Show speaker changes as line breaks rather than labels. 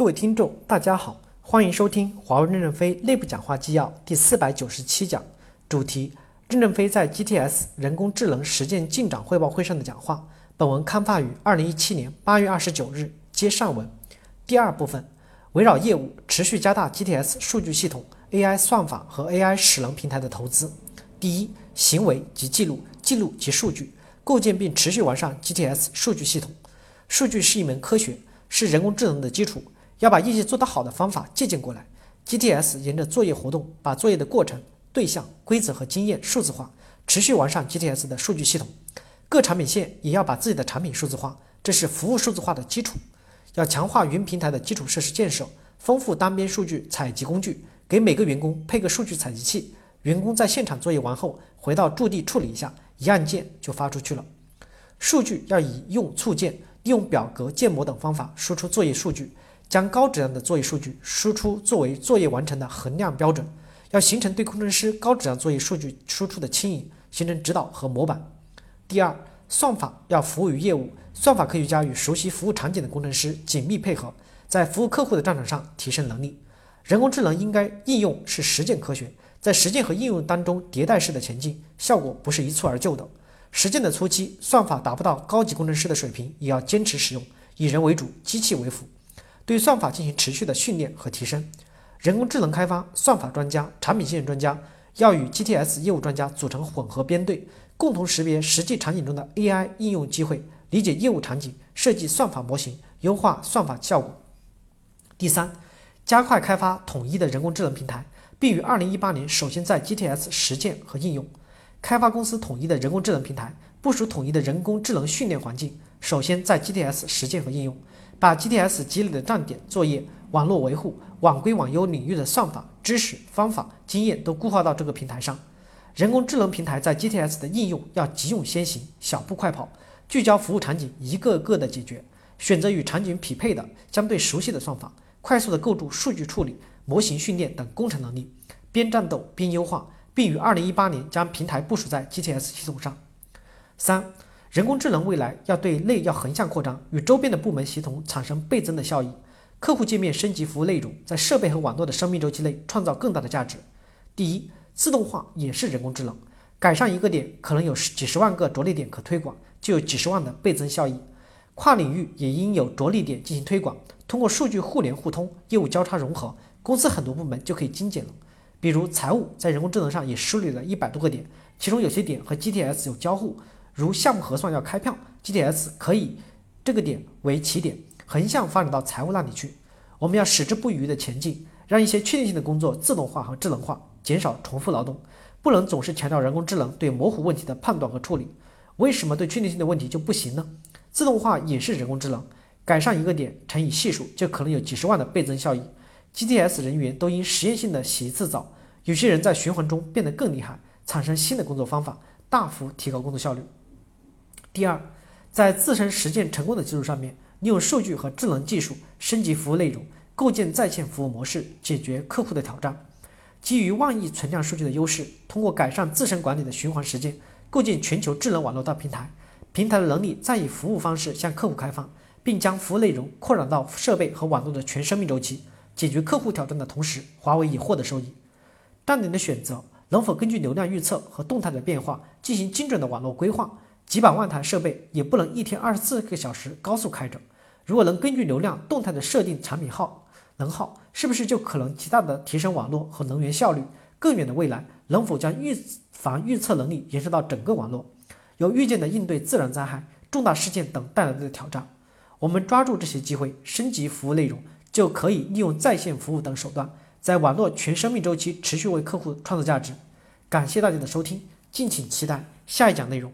各位听众，大家好，欢迎收听华为任正非内部讲话纪要第四百九十七讲，主题：任正非在 GTS 人工智能实践进展汇报会上的讲话。本文刊发于二零一七年八月二十九日，接上文。第二部分，围绕业务持续加大 GTS 数据系统、AI 算法和 AI 使能平台的投资。第一，行为及记录，记录及数据，构建并持续完善 GTS 数据系统。数据是一门科学，是人工智能的基础。要把业绩做得好的方法借鉴过来，GTS 沿着作业活动，把作业的过程、对象、规则和经验数字化，持续完善 GTS 的数据系统。各产品线也要把自己的产品数字化，这是服务数字化的基础。要强化云平台的基础设施建设，丰富单边数据采集工具，给每个员工配个数据采集器。员工在现场作业完后，回到驻地处理一下，一按键就发出去了。数据要以用促建、利用表格、建模等方法输出作业数据。将高质量的作业数据输出作为作业完成的衡量标准，要形成对工程师高质量作业数据输出的牵引，形成指导和模板。第二，算法要服务于业务，算法科学家与熟悉服务场景的工程师紧密配合，在服务客户的战场上提升能力。人工智能应该应用是实践科学，在实践和应用当中迭代式的前进，效果不是一蹴而就的。实践的初期，算法达不到高级工程师的水平，也要坚持使用，以人为主，机器为辅。对算法进行持续的训练和提升，人工智能开发算法专家、产品线专家要与 GTS 业务专家组成混合编队，共同识别实际场景中的 AI 应用机会，理解业务场景，设计算法模型，优化算法效果。第三，加快开发统一的人工智能平台，并于2018年首先在 GTS 实践和应用。开发公司统一的人工智能平台，部署统一的人工智能训练环境，首先在 GTS 实践和应用。把 GTS 积累的站点作业、网络维护、网规网优领域的算法知识、方法、经验都固化到这个平台上。人工智能平台在 GTS 的应用要急用先行，小步快跑，聚焦服务场景，一个个的解决，选择与场景匹配的、相对熟悉的算法，快速的构筑数据处理、模型训练等工程能力，边战斗边优化，并于2018年将平台部署在 GTS 系统上。三。人工智能未来要对内要横向扩张，与周边的部门协同产生倍增的效益。客户界面升级服务内容，在设备和网络的生命周期内创造更大的价值。第一，自动化也是人工智能，改善一个点可能有十几十万个着力点可推广，就有几十万的倍增效益。跨领域也应有着力点进行推广，通过数据互联互通、业务交叉融合，公司很多部门就可以精简了。比如财务在人工智能上也梳理了一百多个点，其中有些点和 GTS 有交互。如项目核算要开票，GTS 可以这个点为起点，横向发展到财务那里去。我们要矢志不渝的前进，让一些确定性的工作自动化和智能化，减少重复劳动。不能总是强调人工智能对模糊问题的判断和处理。为什么对确定性的问题就不行呢？自动化也是人工智能，改善一个点乘以系数，就可能有几十万的倍增效益。GTS 人员都应实验性的洗一次澡，有些人在循环中变得更厉害，产生新的工作方法，大幅提高工作效率。第二，在自身实践成功的基础上面，利用数据和智能技术升级服务内容，构建在线服务模式，解决客户的挑战。基于万亿存量数据的优势，通过改善自身管理的循环实践，构建全球智能网络大平台。平台的能力再以服务方式向客户开放，并将服务内容扩展到设备和网络的全生命周期，解决客户挑战的同时，华为也获得收益。站点的选择能否根据流量预测和动态的变化进行精准的网络规划？几百万台设备也不能一天二十四个小时高速开着。如果能根据流量动态的设定产品耗能耗，是不是就可能极大的提升网络和能源效率？更远的未来，能否将预防预测能力延伸到整个网络，有预见的应对自然灾害、重大事件等带来的挑战？我们抓住这些机会，升级服务内容，就可以利用在线服务等手段，在网络全生命周期持续为客户创造价值。感谢大家的收听，敬请期待下一讲内容。